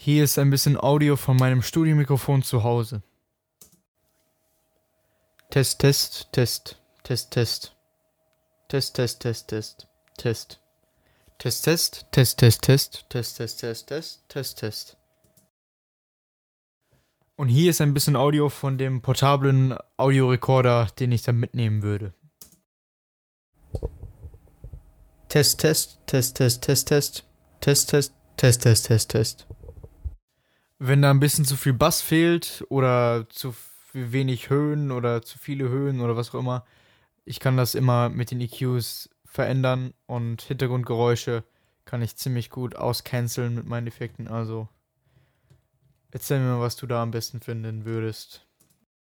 Hier ist ein bisschen Audio von meinem Studiomikrofon zu Hause. Test, Test, Test, Test, Test. Test, Test, Test, Test, Test. Test, Test, Test, Test, Test, Test, Test, Test, Test, Test, Test. Und hier ist ein bisschen Audio von dem portablen Audiorekorder, den ich dann mitnehmen würde. Test, Test, Test, Test, Test, Test, Test, Test, Test, Test, Test, Test. Wenn da ein bisschen zu viel Bass fehlt oder zu wenig Höhen oder zu viele Höhen oder was auch immer, ich kann das immer mit den EQs verändern und Hintergrundgeräusche kann ich ziemlich gut auscanceln mit meinen Effekten. Also erzähl mir mal, was du da am besten finden würdest.